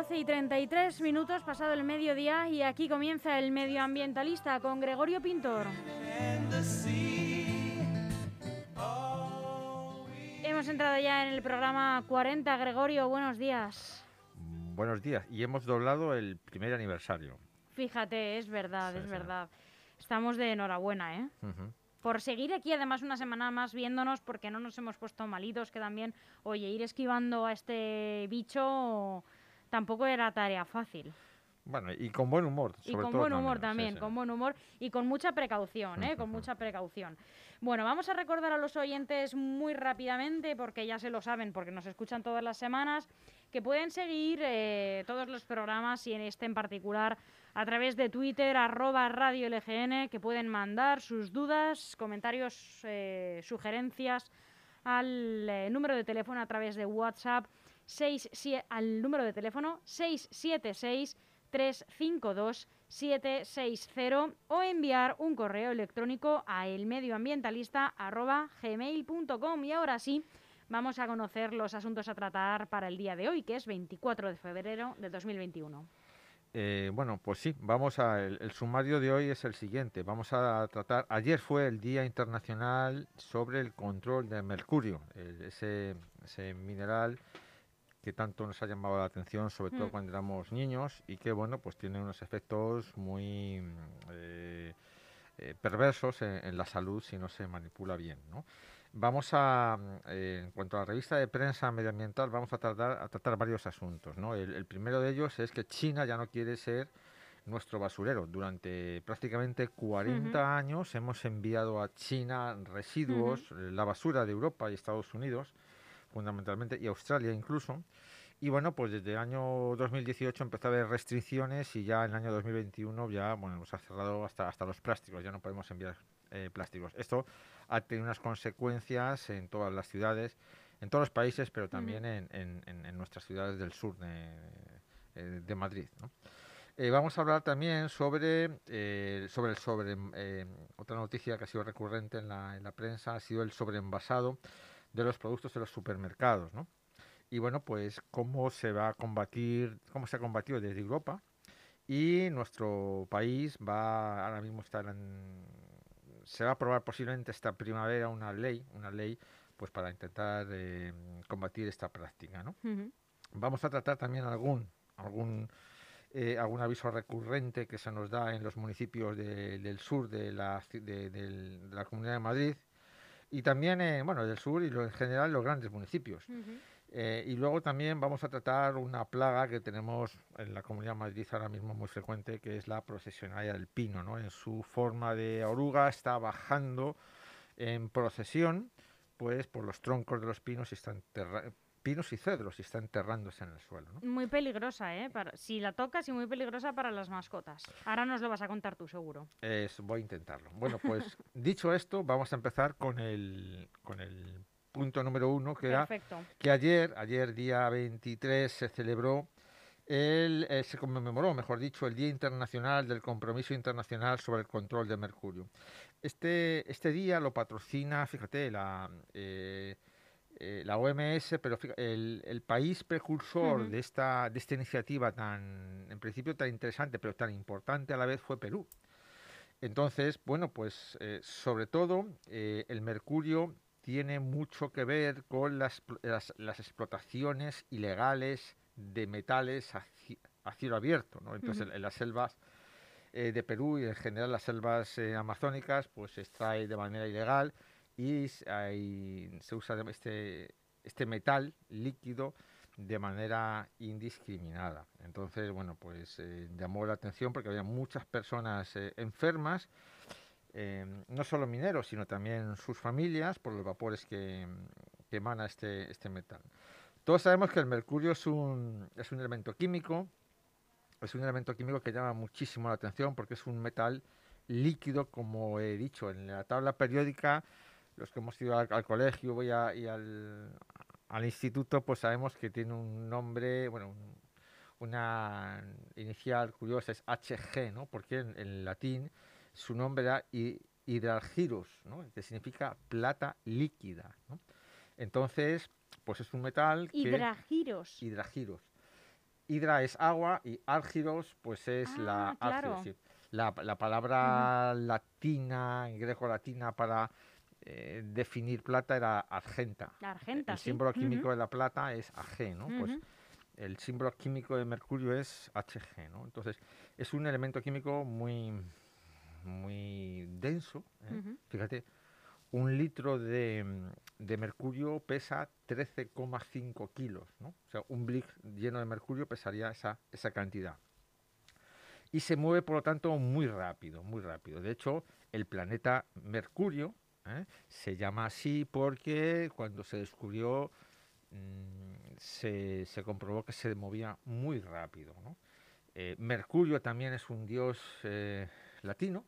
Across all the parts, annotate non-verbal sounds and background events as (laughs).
12 y 33 minutos pasado el mediodía y aquí comienza el medioambientalista con Gregorio Pintor. Hemos entrado ya en el programa 40. Gregorio, buenos días. Buenos días. Y hemos doblado el primer aniversario. Fíjate, es verdad, es verdad. Estamos de enhorabuena, ¿eh? Por seguir aquí, además, una semana más viéndonos, porque no nos hemos puesto malitos, que también, oye, ir esquivando a este bicho tampoco era tarea fácil. Bueno, y con buen humor. y con buen humor también, con buen humor y con mucha precaución, ¿eh? (laughs) con mucha precaución. Bueno, vamos a recordar a los oyentes muy rápidamente, porque ya se lo saben, porque nos escuchan todas las semanas, que pueden seguir eh, todos los programas y en este en particular a través de Twitter, arroba Radio LGN, que pueden mandar sus dudas, comentarios, eh, sugerencias al eh, número de teléfono a través de WhatsApp, 6, al número de teléfono 676 352 760 o enviar un correo electrónico a elmedioambientalista.gmail.com. Y ahora sí, vamos a conocer los asuntos a tratar para el día de hoy, que es 24 de febrero de 2021. Eh, bueno, pues sí, vamos a. El, sumario de hoy es el siguiente. Vamos a tratar. Ayer fue el Día Internacional sobre el Control del Mercurio, ese, ese mineral que tanto nos ha llamado la atención, sobre todo mm. cuando éramos niños, y que, bueno, pues tiene unos efectos muy eh, eh, perversos en, la salud si no se manipula bien, ¿no? Vamos a, eh, en cuanto a la revista de prensa medioambiental, vamos a tratar, a tratar varios asuntos, ¿no? El, primero de ellos es que China ya no quiere ser nuestro basurero. Durante prácticamente 40 años hemos enviado a China residuos, la basura de Europa y Estados Unidos, fundamentalmente, y Australia incluso. Y bueno, pues desde el año 2018 empezó a haber restricciones y ya en el año 2021 ya, bueno, nos ha cerrado hasta, hasta los plásticos, ya no podemos enviar eh, plásticos. Esto ha tenido unas consecuencias en todas las ciudades, en todos los países, pero también en, en, nuestras ciudades del sur de, eh, de Madrid. Eh, vamos a hablar también sobre, sobre, sobre otra noticia que ha sido recurrente en la, en la prensa, ha sido el sobreenvasado de los productos de los supermercados, ¿no? Y bueno, pues cómo se va a combatir, cómo se ha combatido desde Europa y nuestro país va, ahora mismo está en, se va a aprobar posiblemente esta primavera una ley, una ley pues para intentar eh, combatir esta práctica, ¿no? Vamos a tratar también algún, algún eh, algún aviso recurrente que se nos da en los municipios del sur de la, de la Comunidad de Madrid y también, eh, bueno, del sur y lo, en general los grandes municipios. Eh, y luego también vamos a tratar una plaga que tenemos en la Comunidad de Madrid ahora mismo muy frecuente, que es la procesionaria del pino. ¿no? En su forma de oruga está bajando en procesión pues por los troncos de los pinos y están pinos y cedros y está enterrándose en el suelo. Muy peligrosa, ¿eh? si la tocas y muy peligrosa para las mascotas. Ahora nos lo vas a contar tú, seguro. Es, voy a intentarlo. Bueno, pues (laughs) dicho esto, vamos a empezar con el, con el punto número uno, que era que ayer, ayer día 23, se celebró el, eh, se conmemoró, mejor dicho, el Día Internacional del Compromiso Internacional sobre el Control de Mercurio. Este, este día lo patrocina, fíjate, la, eh, la OMS, pero el, el país precursor de, esta, de esta iniciativa tan, en principio tan interesante, pero tan importante a la vez fue Perú. Entonces, bueno, pues eh, sobre todo eh, el mercurio tiene mucho que ver con las, las, explotaciones ilegales de metales a, cielo abierto. ¿no? Entonces, en, las selvas de Perú y en general las selvas amazónicas, pues se extrae de manera ilegal y se usa este, este metal líquido de manera indiscriminada. Entonces, bueno, pues eh, llamó la atención porque había muchas personas eh, enfermas, eh, no solo mineros, sino también sus familias por los vapores que, emana este, este metal. Todos sabemos que el mercurio es un, es un elemento químico, es un elemento químico que llama muchísimo la atención porque es un metal líquido, como he dicho, en la tabla periódica los que hemos ido al, colegio y, al, instituto, pues sabemos que tiene un nombre, bueno, una inicial curiosa es HG, ¿no? Porque en, latín su nombre era hidralgirus, ¿no? Que significa plata líquida, ¿no? Entonces, pues es un metal que... Hidragiros. Hidragiros. hidra es agua y argiros pues es la ah, La, palabra latina, greco-latina para eh, definir plata era argenta. Argenta, El símbolo químico de la plata es Ag, ¿no? Pues el símbolo químico de mercurio es Hg, ¿no? Entonces, es un elemento químico muy, muy denso. ¿eh? Fíjate, un litro de, mercurio pesa 13,5 kilos, ¿no? O sea, un blick lleno de mercurio pesaría esa, esa cantidad. Y se mueve, por lo tanto, muy rápido, muy rápido. De hecho, el planeta Mercurio ¿eh? se llama así porque cuando se descubrió mm, se, se, comprobó que se movía muy rápido. ¿no? Eh, Mercurio también es un dios eh, latino,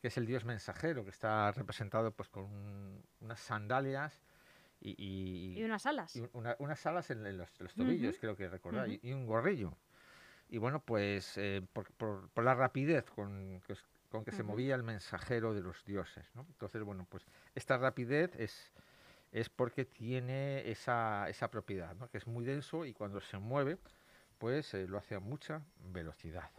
que es el dios mensajero, que está representado pues con unas sandalias y, y, unas alas. Y unas alas en, los, tobillos, creo que recordar, y, un gorrillo. Y bueno, pues eh, por, por, la rapidez con que, con que se movía el mensajero de los dioses. ¿no? Entonces, bueno, pues esta rapidez es, es porque tiene esa, esa propiedad, ¿no? que es muy denso y cuando se mueve, pues eh, lo hace a mucha velocidad.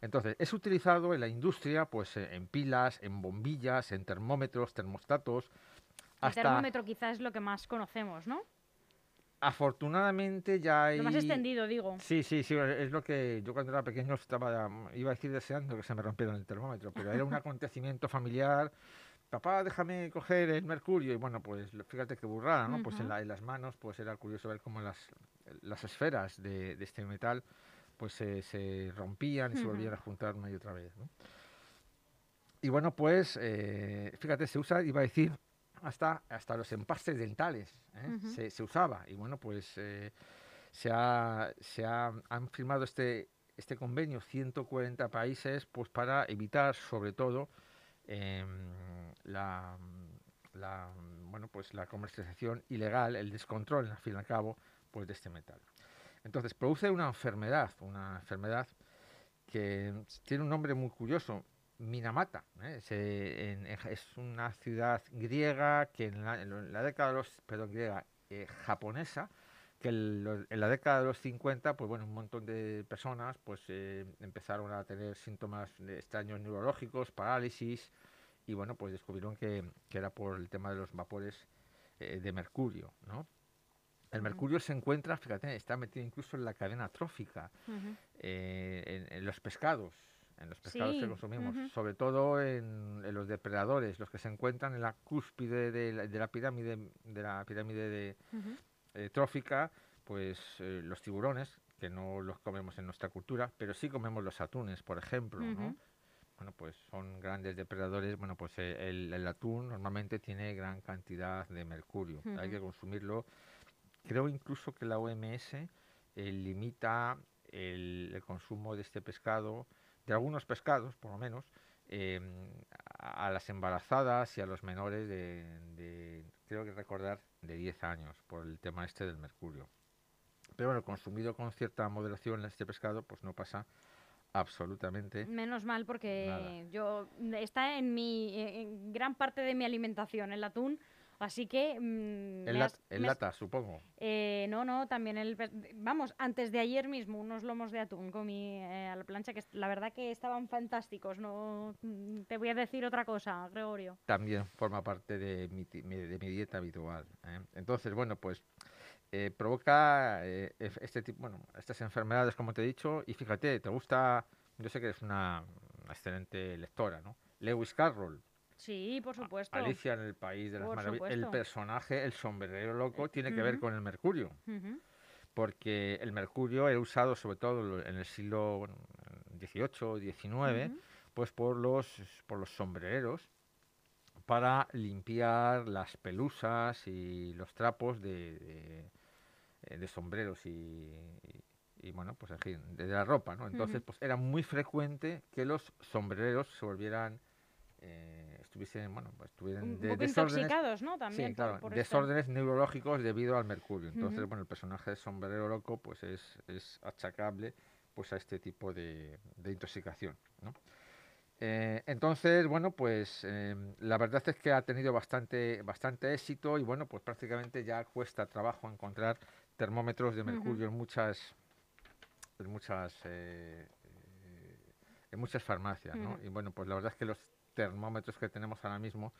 Entonces, es utilizado en la industria, pues eh, en pilas, en bombillas, en termómetros, termostatos. El termómetro quizás es lo que más conocemos, ¿no? Afortunadamente ya hay... Lo más extendido, digo. Sí, sí, sí, es lo que yo cuando era pequeño estaba, iba a decir deseando que se me rompiera el termómetro, pero era un (laughs) acontecimiento familiar. Papá, déjame coger el mercurio. Y bueno, pues fíjate qué burrada, ¿no? Pues en, las manos, pues era curioso ver cómo las, las esferas de, este metal pues se, rompían y se volvían a juntar una y otra vez. Y bueno, pues eh, fíjate, se usa, iba a decir, hasta, hasta los empastes dentales ¿eh? se, usaba. Y bueno, pues eh, se, ha, se ha, han firmado este, este convenio 140 países pues para evitar sobre todo em, la, la, bueno, pues la comercialización ilegal, el descontrol al fin y al cabo pues de este metal. Entonces, produce una enfermedad, una enfermedad que tiene un nombre muy curioso, Minamata. ¿eh? es una ciudad griega que en la, década de los, perdón, griega, eh, japonesa, que en la década de los 50, pues bueno, un montón de personas pues eh, empezaron a tener síntomas extraños neurológicos, parálisis, y bueno, pues descubrieron que, que era por el tema de los vapores de mercurio, ¿no? El mercurio se encuentra, fíjate, está metido incluso en la cadena trófica, eh, en, los pescados, en los pescados que consumimos, sobre todo en, los depredadores, los que se encuentran en la cúspide de la, pirámide, de la pirámide de, eh, trófica, pues eh, los tiburones, que no los comemos en nuestra cultura, pero sí comemos los atunes, por ejemplo, Bueno, pues son grandes depredadores. Bueno, pues el, el, atún normalmente tiene gran cantidad de mercurio. Hay que consumirlo Creo incluso que la OMS eh, limita el, consumo de este pescado, de algunos pescados por lo menos, em, a, las embarazadas y a los menores de, creo que recordar, de 10 años por el tema este del mercurio. Pero bueno, consumido con cierta moderación este pescado, pues no pasa absolutamente. Menos mal porque yo está en mi en gran parte de mi alimentación el atún Así que... Mm, en, lata, supongo. Eh, no, no, también el... Vamos, antes de ayer mismo unos lomos de atún comí eh, a la plancha que la verdad que estaban fantásticos. No mm, Te voy a decir otra cosa, Gregorio. También forma parte de mi, de mi dieta habitual. ¿eh? Entonces, bueno, pues... provoca este tipo, bueno, estas enfermedades, como te he dicho, y fíjate, te gusta, yo sé que eres una excelente lectora, ¿no? Lewis Carroll, Sí, por supuesto. Alicia en el País de las Maravillas. El personaje, el sombrero loco, tiene que ver con el mercurio. Porque el mercurio era usado sobre todo en el siglo XVIII, XIX, pues por los, por los sombrereros para limpiar las pelusas y los trapos de, de, sombreros y, y, bueno, pues en fin, de, la ropa, ¿no? Entonces, pues era muy frecuente que los sombreros se volvieran eh, estuviesen, bueno, pues estuvieran de, desórdenes, ¿no? También sí, claro, desórdenes neurológicos debido al mercurio. Entonces, bueno, el personaje de sombrero loco, pues es, es achacable pues a este tipo de, intoxicación, ¿no? Eh, entonces, bueno, pues em, la verdad es que ha tenido bastante, bastante éxito y bueno, pues prácticamente ya cuesta trabajo encontrar termómetros de mercurio en muchas en muchas eh, en muchas farmacias, ¿no? Y bueno, pues la verdad es que los termómetros que tenemos ahora mismo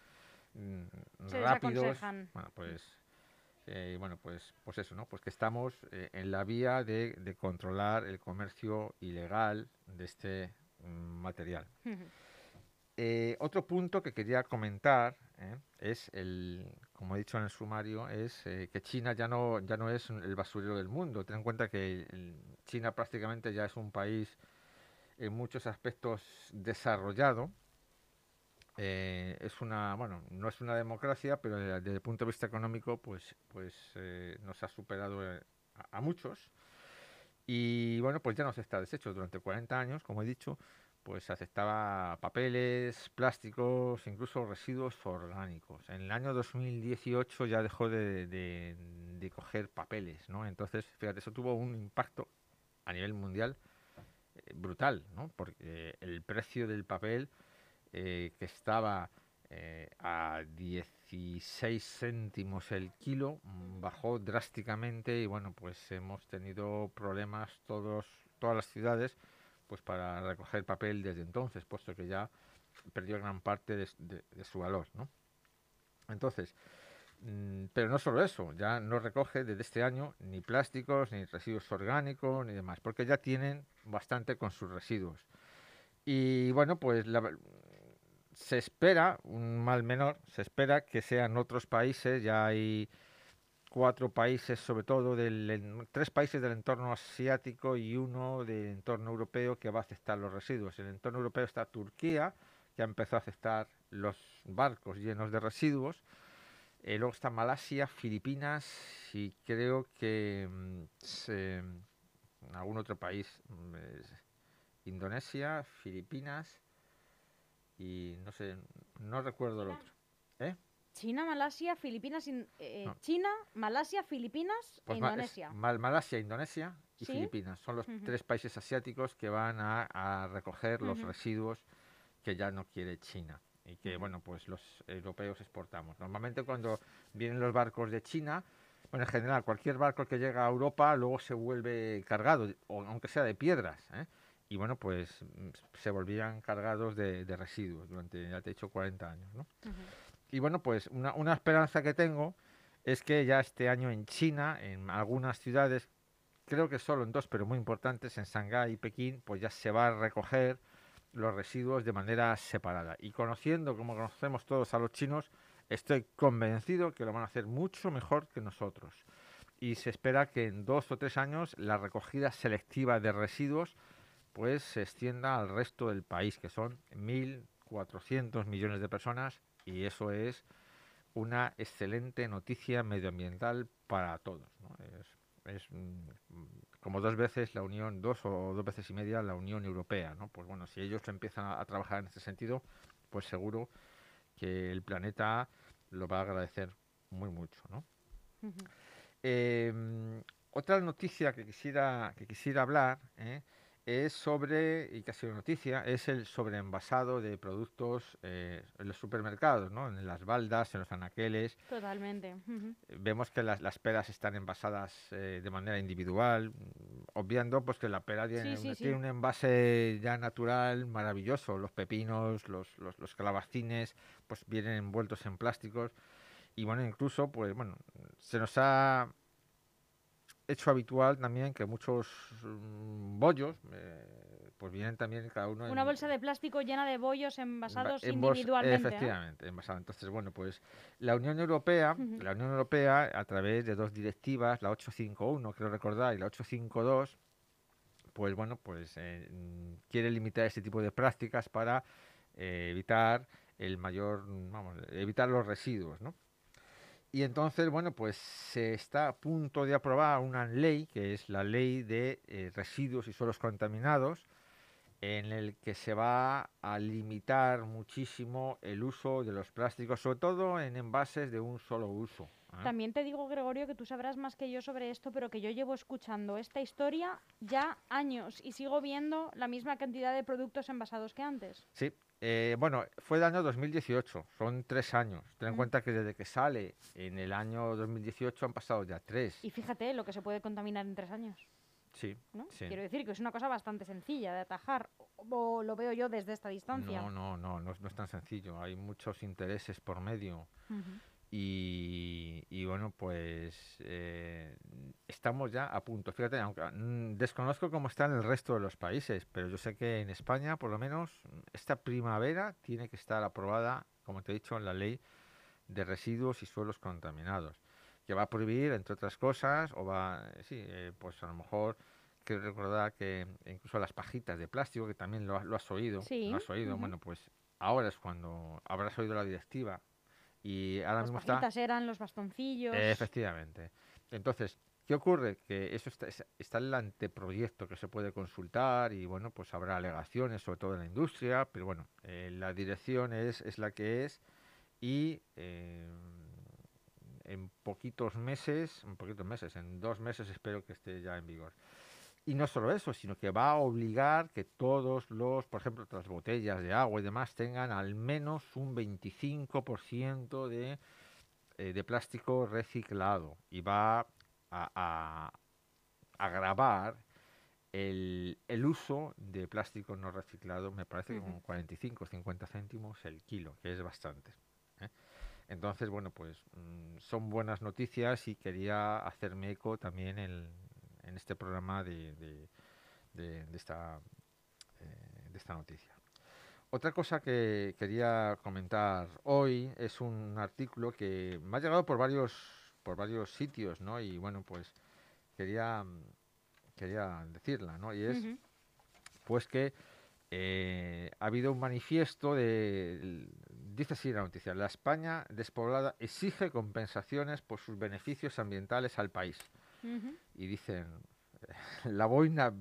mm, rápidos, bueno, pues eh, bueno, pues, pues eso, ¿no? Pues que estamos eh, en la vía de, de, controlar el comercio ilegal de este mm, material. Eh, otro punto que quería comentar es el, como he dicho en el sumario, es que China ya no, ya no es el basurero del mundo. Ten en cuenta que China prácticamente ya es un país en muchos aspectos desarrollado eh, es una, bueno, no es una democracia, pero desde, el punto de vista económico, pues, pues eh, nos ha superado eh, a, muchos. Y bueno, pues ya no se está deshecho. Durante 40 años, como he dicho, pues aceptaba papeles, plásticos, incluso residuos orgánicos. En el año 2018 ya dejó de, de, de coger papeles, ¿no? Entonces, fíjate, eso tuvo un impacto a nivel mundial brutal, ¿no? Porque el precio del papel eh, que estaba eh, a 16 céntimos el kilo, mm, bajó drásticamente y bueno, pues hemos tenido problemas todos, todas las ciudades pues para recoger papel desde entonces, puesto que ya perdió gran parte de, su valor, ¿no? Entonces, mm, pero no solo eso, ya no recoge desde este año ni plásticos, ni residuos orgánicos, ni demás, porque ya tienen bastante con sus residuos. Y bueno, pues la, se espera, un mal menor, se espera que sean otros países, ya hay cuatro países, sobre todo del, tres países del entorno asiático y uno del entorno europeo que va a aceptar los residuos. En el entorno europeo está Turquía, que ha empezado a aceptar los barcos llenos de residuos. Eh, luego está Malasia, Filipinas y creo que mm, algún otro país, mm, Indonesia, Filipinas y no sé, no recuerdo el otro. ¿Eh? China, Malasia, Filipinas, eh, China, Malasia, Filipinas e Indonesia. Malasia, Indonesia y Filipinas son los tres países asiáticos que van a, recoger los residuos que ya no quiere China y que bueno pues los europeos exportamos. Normalmente cuando vienen los barcos de China, bueno en general cualquier barco que llega a Europa luego se vuelve cargado, o aunque sea de piedras. ¿eh? Y bueno, pues mm, se volvían cargados de, residuos durante, ya te he dicho, 40 años, ¿no? Y bueno, pues una, una, esperanza que tengo es que ya este año en China, en algunas ciudades, creo que solo en dos, pero muy importantes, en Shanghái y Pekín, pues ya se va a recoger los residuos de manera separada. Y conociendo, como conocemos todos a los chinos, estoy convencido que lo van a hacer mucho mejor que nosotros. Y se espera que en dos o tres años la recogida selectiva de residuos pues se extienda al resto del país, que son 1.400 millones de personas, y eso es una excelente noticia medioambiental para todos. Es, mm, como dos veces la Unión, dos o dos veces y media la Unión Europea. ¿no? Pues bueno, si ellos empiezan a, trabajar en este sentido, pues seguro que el planeta lo va a agradecer muy mucho. ¿no? Em, otra noticia que quisiera, que quisiera hablar ¿eh? Es sobre, y que ha sido noticia, es el sobreenvasado de productos eh, en los supermercados, ¿no? En las baldas, en los anaqueles. Totalmente. Vemos que las, las peras están envasadas eh, de manera individual, obviando pues que la pera tiene, un envase ya natural maravilloso. Los pepinos, los, los, los calabacines, pues vienen envueltos en plásticos. Y bueno, incluso, pues bueno, se nos ha hecho habitual también que muchos mm, bollos eh, pues vienen también cada uno una bolsa de plástico llena de bollos envasados individualmente efectivamente envasados entonces bueno pues la Unión Europea la Unión Europea a través de dos directivas la 851 creo recordar y la 852 pues bueno pues eh, quiere limitar este tipo de prácticas para eh, evitar el mayor vamos evitar los residuos no y entonces, bueno, pues se está a punto de aprobar una ley, que es la ley de eh, residuos y suelos contaminados, en el que se va a limitar muchísimo el uso de los plásticos, sobre todo en envases de un solo uso. ¿eh? También te digo, Gregorio, que tú sabrás más que yo sobre esto, pero que yo llevo escuchando esta historia ya años y sigo viendo la misma cantidad de productos envasados que antes. Sí, eh, bueno, fue el año 2018, son tres años. Ten en cuenta que desde que sale en el año 2018 han pasado ya tres. Y fíjate lo que se puede contaminar en tres años. Sí, ¿no? sí. Quiero decir que es una cosa bastante sencilla de atajar, o lo veo yo desde esta distancia. No, no, no, no, es- no es tan sencillo. Hay muchos intereses por medio. Y, y bueno, pues eh, estamos ya a punto. Fíjate, aunque mm, desconozco cómo está en el resto de los países, pero yo sé que en España, por lo menos, esta primavera tiene que estar aprobada, como te he dicho, la ley de residuos y suelos contaminados, que va a prohibir, entre otras cosas, o va, eh, sí, eh, pues a lo mejor quiero recordar que incluso las pajitas de plástico, que también lo, has- lo has oído, Sí, lo has oído, bueno, pues ahora es cuando habrás oído la directiva y ahora Las mismo está eran los bastoncillos. Efectivamente. Entonces, ¿qué ocurre? Que eso está, es- está en el anteproyecto que se puede consultar y bueno, pues habrá alegaciones, sobre todo en la industria, pero bueno, eh, la dirección es, es la que es y eh, en poquitos meses, en poquitos meses, en dos meses espero que esté ya en vigor. Y no solo eso, sino que va a obligar que todos los, por ejemplo, las botellas de agua y demás tengan al menos un 25% de, eh, de plástico reciclado. Y va a, a, a grabar el, el uso de plástico no reciclado, me parece que Ujú. con 45 o 50 céntimos el kilo, que es bastante. ¿eh? Entonces, bueno, pues mm, son buenas noticias y quería hacerme eco también en, en este programa de, de- de- de esta, eh, de esta noticia. Otra cosa que quería comentar hoy es un artículo que me ha llegado por varios, por varios sitios, ¿no? Y bueno, pues quería, quería decirla, ¿no? Y es pues que eh, ha habido un manifiesto de, dice así la noticia, la España despoblada exige compensaciones por sus beneficios ambientales al país. Ujú. Y dicen, la boina,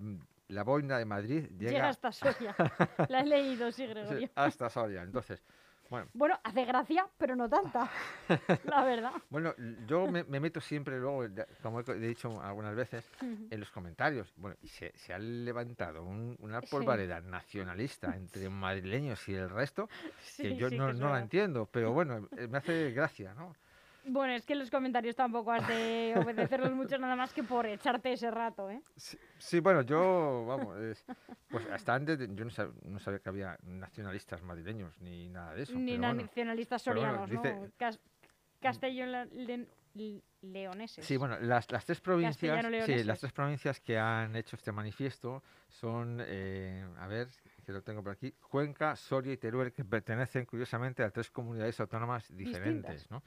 la boina de Madrid Llega llega, hasta Soria. (laughs) La he leído, sí, sí, Gregorio. hasta Soria. Entonces, bueno, Bueno, hace gracia, pero no tanta. (laughs) La verdad. bueno, yo me, me meto siempre luego, como he dicho algunas veces, en los comentarios. Bueno, y se, se ha levantado un- una Sí. polvareda nacionalista entre (laughs) madrileños y el resto que Sí, yo sí no, que no la entiendo, pero bueno, eh, me hace gracia, ¿no? Bueno, es que los comentarios tampoco has de (laughs) obedecerlos mucho nada más que por echarte ese rato, ¿eh? Sí, sí, bueno, yo, vamos, es- pues hasta antes de- yo no, sab- no sabía que había nacionalistas madrileños ni nada de eso. Ni pero nacionalistas bueno, sorianos, dice- ¿no? Cas- Castellano-leoneses. Sí, bueno, las, las tres provincias, sí, las tres provincias que han hecho este manifiesto son, eh, a ver, que lo tengo por aquí, Cuenca, Soria y Teruel, que pertenecen curiosamente a tres comunidades autónomas diferentes, Distintas. ¿no?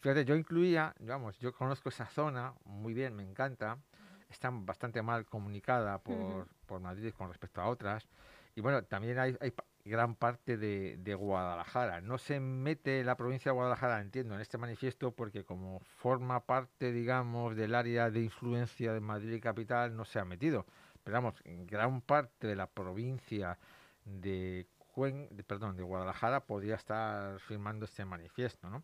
Fíjate, yo incluía, vamos, yo conozco esa zona muy bien, me encanta, está bastante mal comunicada por, por Madrid con respecto a otras, y bueno, también hay, gran parte de, de Guadalajara. No se mete la provincia de Guadalajara, entiendo, en este manifiesto porque como forma parte, digamos, del área de influencia de Madrid capital, no se ha metido. Pero vamos, gran parte de la provincia de, Cuen- de- perdón, de Guadalajara podría estar firmando este manifiesto, ¿no?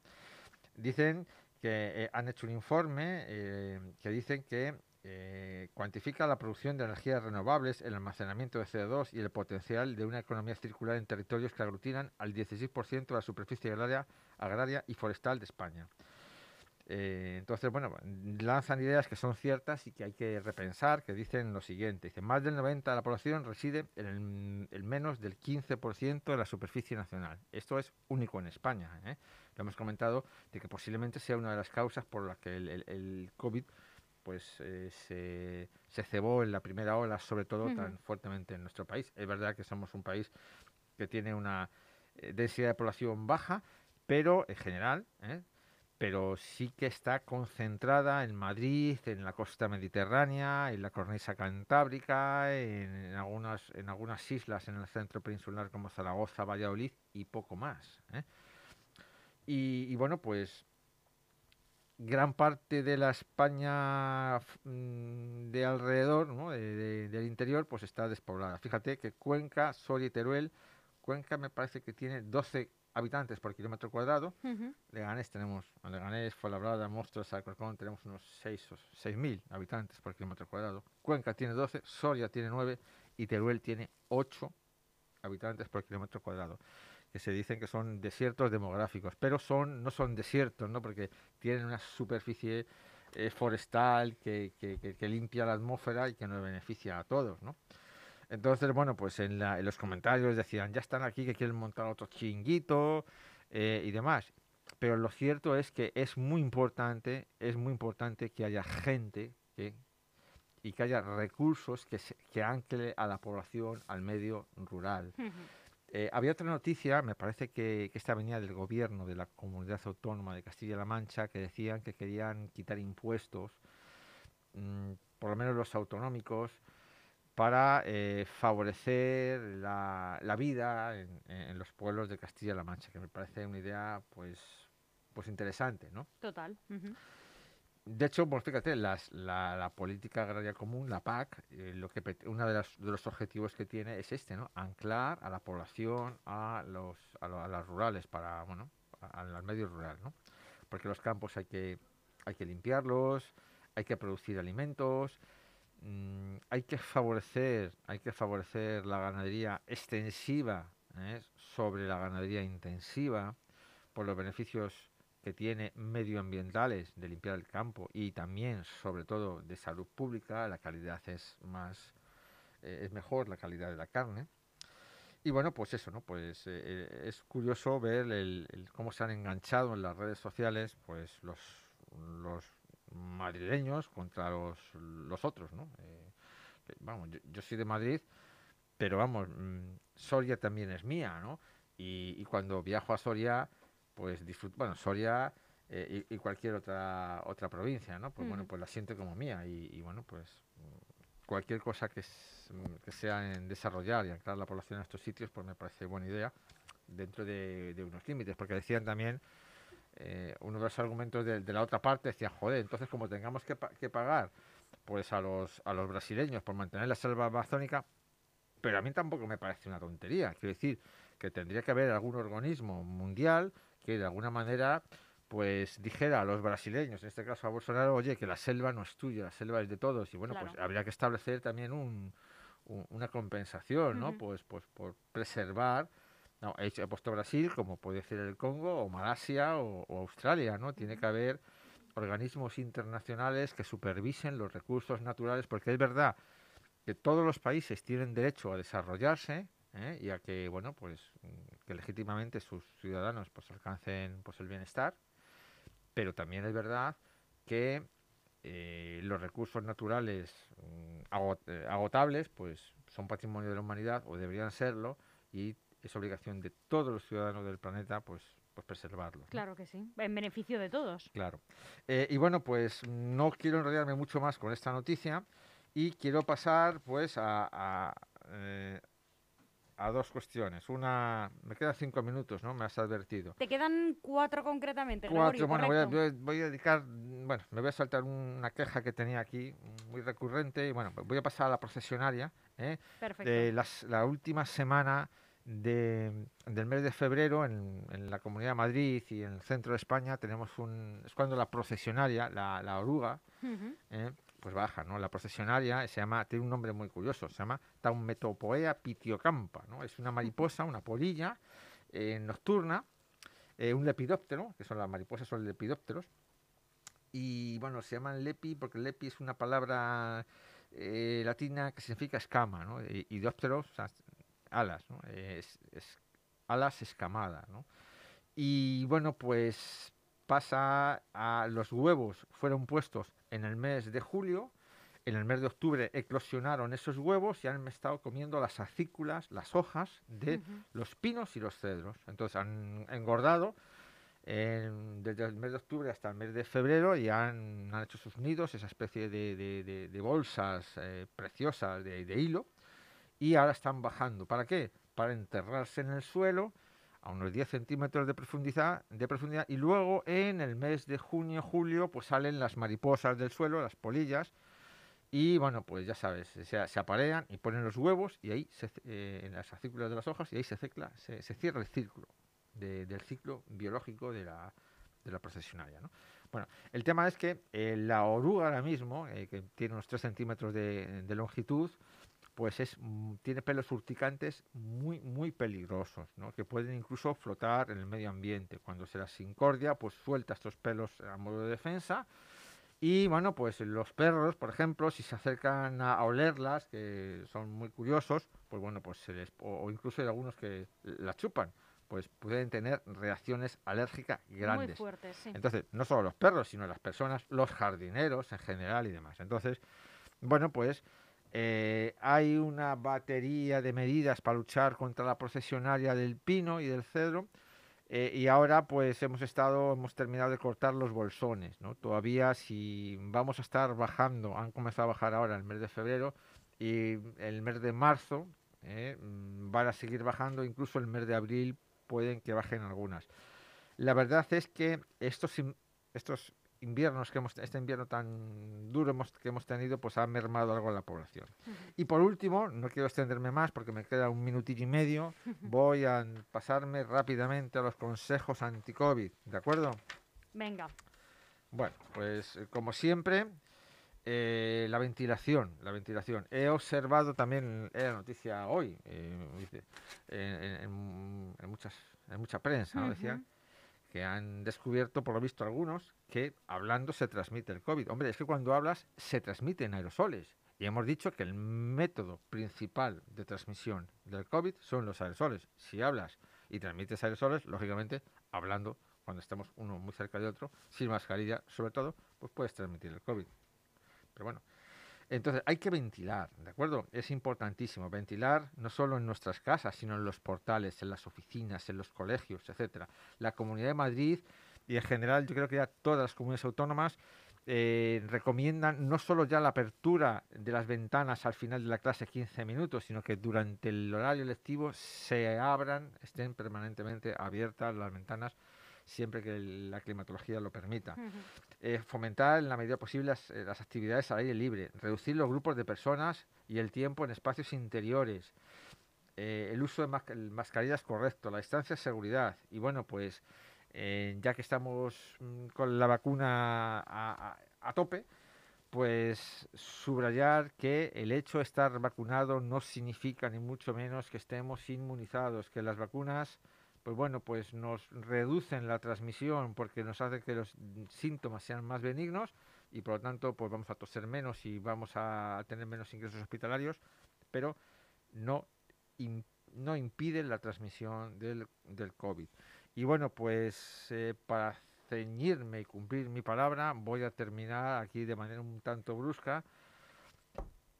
Dicen que eh, han hecho un informe eh, que dicen que eh, cuantifica la producción de energías renovables, el almacenamiento de CO2 y el potencial de una economía circular en territorios que aglutinan al 16% de la superficie agraria, agraria y forestal de España. Eh, entonces, bueno, lanzan ideas que son ciertas y que hay que repensar, que dicen lo siguiente. Dicen, más del 90% de la población reside en el, el menos del 15% de la superficie nacional. Esto es único en España. ¿eh? Lo hemos comentado de que posiblemente sea una de las causas por las que el, el- el COVID pues eh, se, se cebó en la primera ola, sobre todo tan fuertemente en nuestro país. Es verdad que somos un país que tiene una eh, densidad de población baja, pero en general, ¿eh? pero sí que está concentrada en Madrid, en la costa mediterránea, en la cornisa cantábrica, en, en algunas, en algunas islas en el centro peninsular como Zaragoza, Valladolid y poco más. Y, y bueno, pues gran parte de la España mm, de alrededor, ¿no? de- de- del interior, pues está despoblada. Fíjate que Cuenca, Soria y Teruel, Cuenca me parece que tiene 12 habitantes por kilómetro cuadrado, Ujú. Leganés tenemos, en Leganés, Fuenlabrada, Monstruos, Alcorcón, tenemos unos 6 o 6.000 habitantes por kilómetro cuadrado. Cuenca tiene 12, Soria tiene 9 y Teruel tiene 8 habitantes por kilómetro cuadrado. Que se dicen que son desiertos demográficos, pero son no son desiertos, ¿no? Porque tienen una superficie eh, forestal que, que, limpia la atmósfera y que nos beneficia a todos, ¿no? Entonces, bueno, pues en, los comentarios decían, ya están aquí que quieren montar otro chinguito eh, y demás. Pero lo cierto es que es muy importante, es muy importante que haya gente que, y que haya recursos que, se, que ancle a la población, al medio rural. Eh, había otra noticia, me parece que, esta venía del gobierno de la comunidad autónoma de Castilla-La Mancha, que decían que querían quitar impuestos, mm, por lo menos los autonómicos, para eh, favorecer la, vida en, los pueblos de Castilla-La Mancha, que me parece una idea pues, pues interesante, ¿no? Total. De hecho, pues fíjate, las, la, política agraria común, la PAC, eh, lo que uno de, de, los objetivos que tiene es este, ¿no? Anclar a la población a los a, las rurales para, bueno, al medio rural, ¿no? Porque los campos hay que hay que limpiarlos, hay que producir alimentos, mm, hay que favorecer, hay que favorecer la ganadería extensiva ¿eh? sobre la ganadería intensiva por los beneficios que tiene medioambientales de limpiar el campo y también sobre todo de salud pública la calidad es más eh, es mejor la calidad de la carne. Y bueno pues eso no pues eh, eh, es curioso ver el, cómo se han enganchado en las redes sociales pues los los madrileños contra los, los otros no vamos yo, soy de Madrid pero vamos mm, Soria también es mía no y, y cuando viajo a Soria pues disfruto, bueno, Soria eh, y, cualquier otra otra provincia, ¿no? Pues bueno, pues la siento como mía y, bueno, pues cualquier cosa que, que sea en desarrollar y anclar la población en estos sitios, pues me parece buena idea dentro de, unos límites, porque decían también, eh, uno de los argumentos de, la otra parte decía, joder, entonces como tengamos que, que pagar pues a los, a los brasileños por mantener la selva amazónica, pero a mí tampoco me parece una tontería, quiero decir que tendría que haber algún organismo mundial que de alguna manera pues dijera a los brasileños, en este caso a Bolsonaro, oye, que la selva no es tuya, la selva es de todos, y bueno, pues habría que establecer también un, una compensación, ¿no? Pues, pues por preservar, no, he, puesto Brasil, como puede ser el Congo, o Malasia, o, Australia, ¿no? Tiene que haber organismos internacionales que supervisen los recursos naturales, porque es verdad que todos los países tienen derecho a desarrollarse, ¿eh? y a que bueno pues que legítimamente sus ciudadanos pues alcancen pues el bienestar pero también es verdad que eh, los recursos naturales mm, eh, agotables pues son patrimonio de la humanidad o deberían serlo y es obligación de todos los ciudadanos del planeta pues pues preservarlos. Claro que sí, en beneficio de todos. Claro. y bueno, pues no quiero enrollarme mucho más con esta noticia y quiero pasar pues a, a dos cuestiones. Una, me quedan cinco minutos, ¿no? Me has advertido. Te quedan cuatro concretamente. Cuatro, bueno, voy a, voy a, dedicar, bueno, me voy a saltar una queja que tenía aquí, muy recurrente, y bueno, voy a pasar a la procesionaria. ¿eh? Perfecto. De la última semana de, del mes de febrero en, en, la Comunidad de Madrid y en el centro de España tenemos un, es cuando la procesionaria, la, la oruga, pues baja, ¿no? La procesionaria se llama, tiene un nombre muy curioso, se llama Taumetopoea pitiocampa, ¿no? Es una mariposa, una polilla eh, nocturna, eh, un lepidóptero, que son las mariposas, son lepidópteros, y bueno, se llaman lepi porque lepi es una palabra eh, latina que significa escama, ¿no? Y, y alas, ¿no? Es, es, alas escamadas, ¿no? Y bueno, pues pasa a los huevos fueron puestos en el mes de julio, en el mes de octubre eclosionaron esos huevos y han estado comiendo las acículas, las hojas de los pinos y los cedros. Entonces han engordado desde el mes de octubre hasta el mes de febrero y han, hecho sus nidos, esa especie de, bolsas eh, preciosas de, hilo, y ahora están bajando. ¿Para qué? Para enterrarse en el suelo a unos 10 centímetros de profundidad, y luego en el mes de junio, julio, pues salen las mariposas del suelo, las polillas, y bueno, pues ya sabes, se, se aparean y ponen los huevos y ahí, se, eh, en las acículas de las hojas, y ahí se, se, cierra el círculo del ciclo biológico de la, de la procesionaria. ¿no? Bueno, el tema es que eh, la oruga ahora mismo, eh, que tiene unos 3 centímetros de longitud, pues es, mm, tiene pelos urticantes muy, muy peligrosos, ¿no? que pueden incluso flotar en el medio ambiente. Cuando se las incordia, pues suelta estos pelos a modo de defensa Y bueno, pues los perros, por ejemplo, si se acercan a, olerlas, que son muy curiosos, pues bueno, pues se les, o, incluso hay algunos que las chupan, pues pueden tener reacciones alérgicas grandes. Muy fuertes, sí. Entonces, no solo los perros, sino las personas, los jardineros en general y demás. Entonces, bueno, pues eh, hay una batería de medidas para luchar contra la procesionaria del pino y del cedro. Eh, y ahora pues hemos estado, hemos terminado de cortar los bolsones, ¿no? Todavía si vamos a estar bajando, han comenzado a bajar ahora el mes de febrero y el mes de marzo eh, mm, van a seguir bajando, incluso el mes de abril pueden que bajen algunas. La verdad es que estos, estos inviernos que hemos, este invierno tan duro hemos, que hemos tenido, pues ha mermado algo a la población. Y por último, no quiero extenderme más porque me queda un minutillo y medio, voy a pasarme rápidamente a los consejos anti-COVID, ¿de acuerdo? Venga. Bueno, pues eh, como siempre, eh, la ventilación, la ventilación. He observado también, la noticia hoy, eh, en, muchas, en mucha prensa, ¿no? decían que han descubierto, por lo visto algunos, que hablando se transmite el COVID. Hombre, es que cuando hablas se transmiten aerosoles. Y hemos dicho que el método principal de transmisión del COVID son los aerosoles. Si hablas y transmites aerosoles, lógicamente, hablando cuando estemos uno muy cerca de otro, sin mascarilla sobre todo, pues puedes transmitir el COVID. Pero bueno, entonces hay que ventilar, ¿de acuerdo? Es importantísimo ventilar no solo en nuestras casas, sino en los portales, en las oficinas, en los colegios, etcétera. La Comunidad de Madrid y en general yo creo que ya todas las comunidades autónomas eh, recomiendan no solo ya la apertura de las ventanas al final de la clase 15 minutos, sino que durante el horario lectivo se abran, estén permanentemente abiertas las ventanas siempre que la climatología lo permita. Eh, fomentar en la medida posible eh, las, actividades al aire libre, reducir los grupos de personas y el tiempo en espacios interiores, eh, el uso de mascarillas correcto, la distancia de seguridad. Y bueno, pues ya que estamos mm, con la vacuna a, a tope, pues subrayar que el hecho de estar vacunado no significa ni mucho menos que estemos inmunizados, que las vacunas pues bueno, pues nos reducen la transmisión porque nos hace que los síntomas sean más benignos y por lo tanto pues vamos a toser menos y vamos a tener menos ingresos hospitalarios, pero no, no impide la transmisión del, del COVID. Y bueno, pues eh, para ceñirme y cumplir mi palabra, voy a terminar aquí de manera un tanto brusca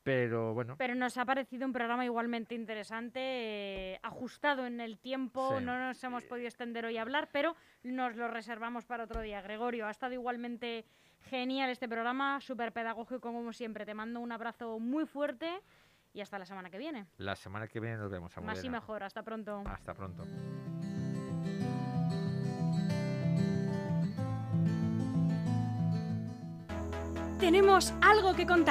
pero bueno. Pero nos ha parecido un programa igualmente interesante, eh, ajustado en el tiempo. No nos hemos podido extender hoy a hablar, pero nos lo reservamos para otro día. Gregorio, ha estado igualmente genial este programa, súper pedagógico como siempre. Te mando un abrazo muy fuerte y hasta la semana que viene. La semana que viene nos vemos. Más y mejor. Hasta pronto. Hasta pronto. Tenemos algo que contar.